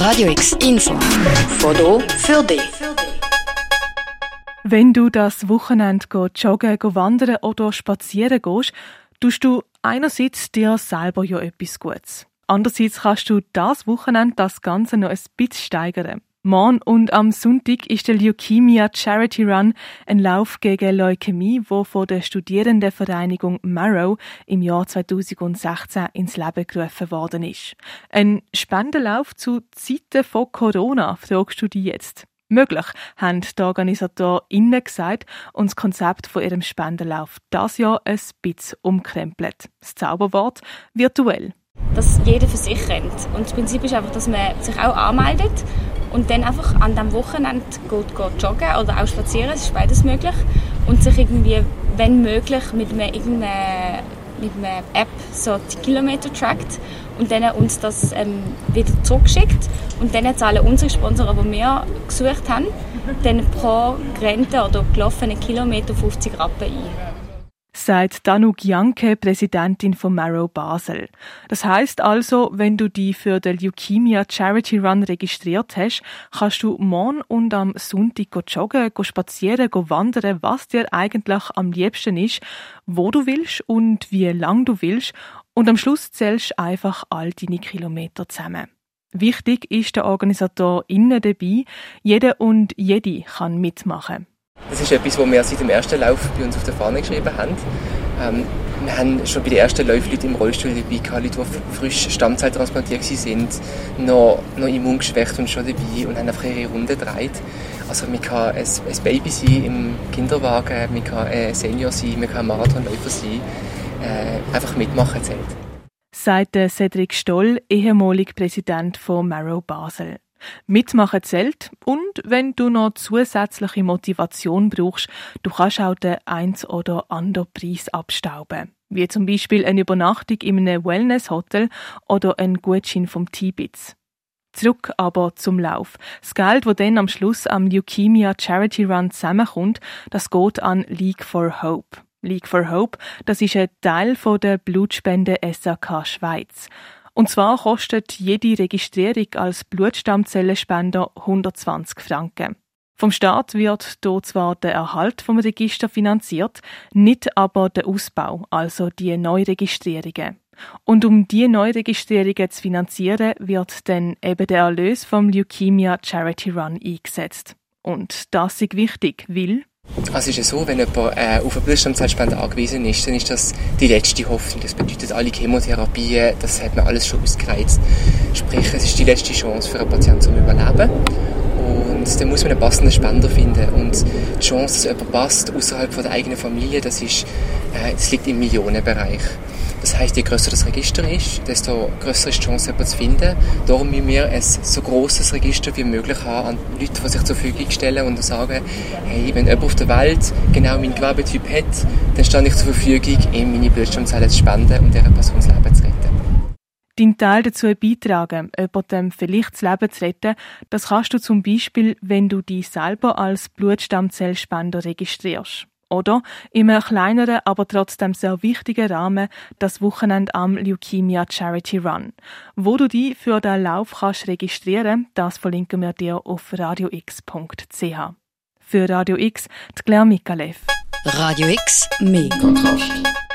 Radio X Info. Foto für dich. Wenn du das Wochenende joggen, wandern oder spazieren gehst, tust du einerseits dir selber ja etwas Gutes. Andererseits kannst du das Wochenende das Ganze noch ein bisschen steigern. Morgen und am Sonntag ist der Leukemia Charity Run ein Lauf gegen Leukämie, wo von der Studierendenvereinigung Marrow im Jahr 2016 ins Leben gerufen worden ist. Ein Spendenlauf zu Zeiten von Corona, fragst du dich jetzt. Möglich, haben die OrganisatorInnen gesagt und das Konzept von ihrem Spendenlauf das Jahr ein bisschen umkrempelt. Das Zauberwort virtuell. Dass jeder für sich rennt. Und das Prinzip ist einfach, dass man sich auch anmeldet und dann einfach an dem Wochenende geht, geht joggen oder auch spazieren, es ist beides möglich. Und sich irgendwie, wenn möglich, mit einer, mit einer App so die Kilometer trackt und dann uns das ähm, wieder zurückschickt. Und dann zahlen unsere Sponsoren, die wir gesucht haben, dann pro gerennte oder gelaufene Kilometer 50 Rappen ein sagt Danuk Janke, Präsidentin von Marrow Basel. Das heißt also, wenn du dich für den Leukemia Charity Run registriert hast, kannst du morgen und am Sonntag joggen, spazieren, wandern, was dir eigentlich am liebsten ist, wo du willst und wie lang du willst. Und am Schluss zählst einfach all deine Kilometer zusammen. Wichtig ist der Organisator innen dabei. Jeder und jede kann mitmachen. Das ist etwas, was wir seit dem ersten Lauf bei uns auf der Fahne geschrieben haben. Ähm, wir haben schon bei den ersten Läufen Leute im Rollstuhl dabei gehabt, Leute, die frisch Stammzelltransplantiert waren, noch, noch immungeschwächt und schon dabei und haben einfach ihre Runde gedreht. Also man kann ein, ein Baby sein im Kinderwagen, man kann ein Senior sein, man kann Marathonläufer sein. Äh, einfach mitmachen zählt. Sagt Cedric Stoll, ehemaliger Präsident von Marrow Basel. Mitmachen zählt und wenn du noch zusätzliche Motivation brauchst, du kannst auch den eins oder anderen Preis abstauben. Wie zum Beispiel eine Übernachtung in einem Wellness-Hotel oder ein Gutschein vom T-Bits. Zurück aber zum Lauf. Das Geld, das dann am Schluss am Leukemia Charity Run zusammenkommt, das geht an League for Hope. League for Hope, das ist ein Teil der Blutspende SAK Schweiz. Und zwar kostet jede Registrierung als Blutstammzellenspender 120 Franken. Vom Staat wird hier zwar der Erhalt vom Register finanziert, nicht aber der Ausbau, also die Neuregistrierungen. Und um die Neuregistrierungen zu finanzieren, wird dann eben der Erlös vom Leukemia Charity Run eingesetzt. Und das ist wichtig, weil also ist es so, wenn jemand äh, auf eine Blutstammzellspende angewiesen ist, dann ist das die letzte Hoffnung. Das bedeutet, alle Chemotherapien, das hat man alles schon ausgereizt. Sprich, es ist die letzte Chance für einen Patienten zum Überleben. Und dann muss man einen passenden Spender finden. Und die Chance, dass jemand passt außerhalb der eigenen Familie, das, ist, äh, das liegt im Millionenbereich. Das heißt, je größer das Register ist, desto größer ist die Chance, jemanden zu finden. Darum müssen wir ein so großes Register wie möglich haben an Leute, die sich zur Verfügung stellen und sagen, hey, wenn jemand auf der Welt genau meinen Gewerbetyp hat, dann stehe ich zur Verfügung, ihm meine Blutstammzellen zu spenden und dieser Person das Leben zu retten. Dein Teil dazu beitragen, jemandem vielleicht das Leben zu retten, das kannst du zum Beispiel, wenn du dich selber als Blutstammzellspender registrierst oder einem kleineren, aber trotzdem sehr wichtigen Rahmen das Wochenende am Leukemia Charity Run. Wo du dich für den Lauf kannst registrieren, das verlinken wir dir auf radiox.ch. Für Radio X, Claire Mikalev. Radio X, mehr Kontrast.